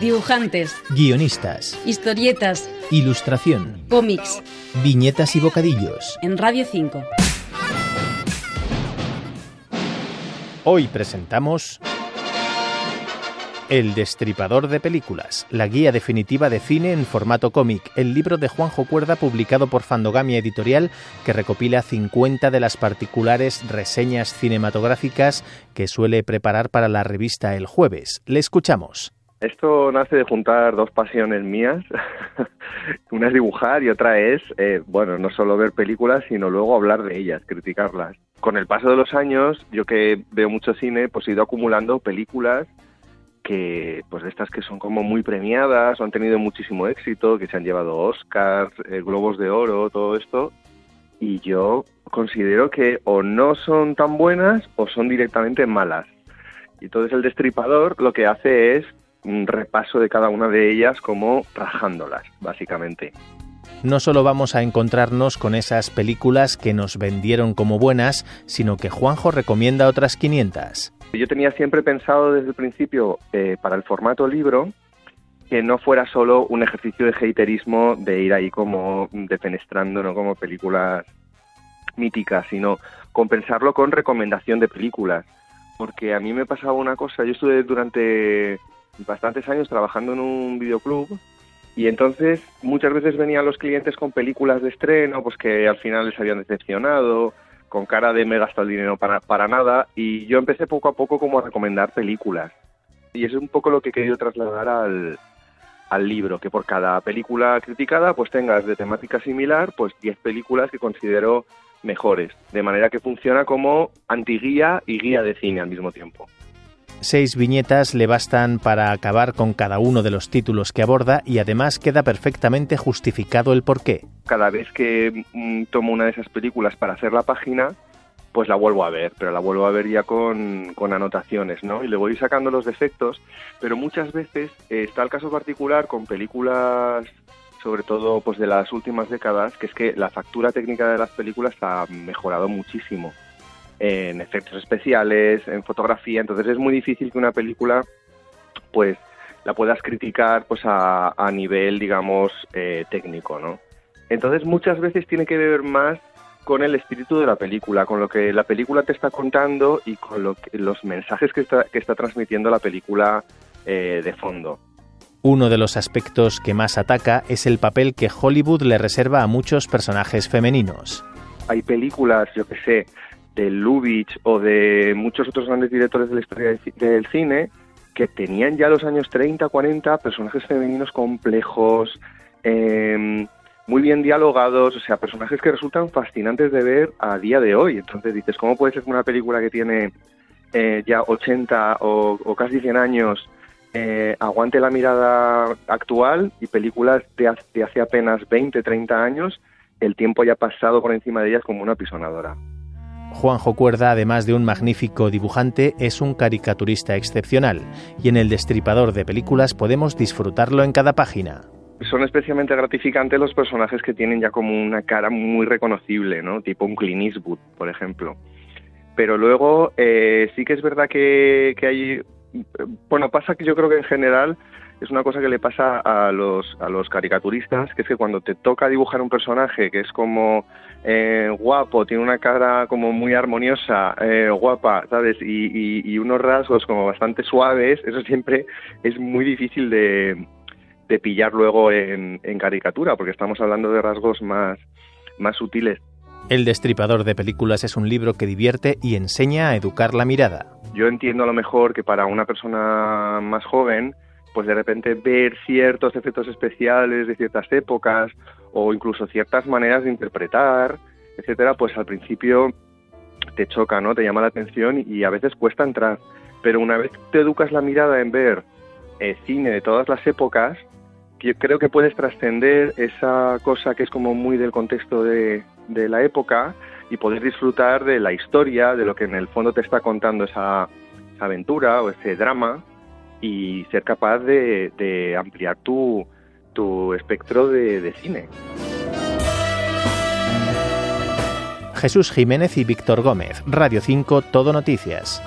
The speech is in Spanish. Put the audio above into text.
Dibujantes, guionistas, historietas, ilustración, cómics, viñetas y bocadillos. en Radio 5. Hoy presentamos El Destripador de Películas, la guía definitiva de cine en formato cómic, el libro de Juanjo Cuerda publicado por Fandogamia Editorial que recopila 50 de las particulares reseñas cinematográficas que suele preparar para la revista El Jueves. Le escuchamos. Esto nace de juntar dos pasiones mías. Una es dibujar y otra es, eh, bueno, no solo ver películas, sino luego hablar de ellas, criticarlas. Con el paso de los años, yo que veo mucho cine, pues he ido acumulando películas que, pues de estas que son como muy premiadas o han tenido muchísimo éxito, que se han llevado Oscars, eh, Globos de Oro, todo esto. Y yo considero que o no son tan buenas o son directamente malas. Y entonces el destripador lo que hace es un repaso de cada una de ellas como rajándolas, básicamente. No solo vamos a encontrarnos con esas películas que nos vendieron como buenas, sino que Juanjo recomienda otras 500. Yo tenía siempre pensado desde el principio eh, para el formato libro que no fuera solo un ejercicio de haterismo de ir ahí como defenestrando, no como películas míticas, sino compensarlo con recomendación de películas. Porque a mí me pasaba una cosa, yo estuve durante bastantes años trabajando en un videoclub y entonces muchas veces venían los clientes con películas de estreno, pues que al final les habían decepcionado, con cara de me he gastado el dinero para, para nada, y yo empecé poco a poco como a recomendar películas. Y eso es un poco lo que he querido trasladar al, al libro, que por cada película criticada pues tengas de temática similar pues 10 películas que considero mejores, de manera que funciona como antiguía y guía de cine al mismo tiempo. Seis viñetas le bastan para acabar con cada uno de los títulos que aborda y además queda perfectamente justificado el porqué. Cada vez que mm, tomo una de esas películas para hacer la página, pues la vuelvo a ver, pero la vuelvo a ver ya con, con anotaciones, ¿no? Y le voy sacando los defectos, pero muchas veces eh, está el caso particular con películas, sobre todo pues de las últimas décadas, que es que la factura técnica de las películas ha mejorado muchísimo en efectos especiales, en fotografía, entonces es muy difícil que una película pues la puedas criticar pues a, a nivel digamos eh, técnico, ¿no? Entonces muchas veces tiene que ver más con el espíritu de la película, con lo que la película te está contando y con lo que, los mensajes que está, que está transmitiendo la película eh, de fondo. Uno de los aspectos que más ataca es el papel que Hollywood le reserva a muchos personajes femeninos. Hay películas, yo que sé, de Lubitsch o de muchos otros grandes directores de la historia del, cine que tenían ya los años 30, 40 personajes femeninos complejos, eh, muy bien dialogados, o sea, personajes que resultan fascinantes de ver a día de hoy. Entonces dices, ¿cómo puede ser una película que tiene eh, ya 80 o, casi 100 años eh, aguante la mirada actual y películas de, de hace apenas 20, 30 años, el tiempo ya pasado por encima de ellas como una pisonadora? Juanjo Cuerda, además de un magnífico dibujante, es un caricaturista excepcional y en el destripador de películas podemos disfrutarlo en cada página son especialmente gratificantes los personajes que tienen ya como una cara muy reconocible, ¿no? Tipo un Clint Eastwood, por ejemplo. Pero luego eh, sí que es verdad que, que, hay... Bueno, pasa que yo creo que en general es una cosa que le pasa a los, a los caricaturistas, que es que cuando te toca dibujar un personaje que es como eh, guapo, tiene una cara como muy armoniosa, eh, guapa, ¿sabes? Y, y, y unos rasgos como bastante suaves, eso siempre es muy difícil de de pillar luego en, en, caricatura, porque estamos hablando de rasgos más, más sutiles. El Destripador de Películas es un libro que divierte y enseña a educar la mirada. Yo entiendo a lo mejor que para una persona más joven, pues de repente ver ciertos efectos especiales de ciertas épocas o incluso ciertas maneras de interpretar, etcétera, pues al principio te choca, ¿no? Te llama la atención y a veces cuesta entrar. Pero una vez te educas la mirada en ver eh, cine de todas las épocas, yo creo que puedes trascender esa cosa que es como muy del contexto de, de, la época y poder disfrutar de la historia, de lo que en el fondo te está contando esa, esa aventura o ese drama y ser capaz de, ampliar tu, tu espectro de, de cine. Jesús Jiménez y Víctor Gómez, Radio 5, Todo Noticias.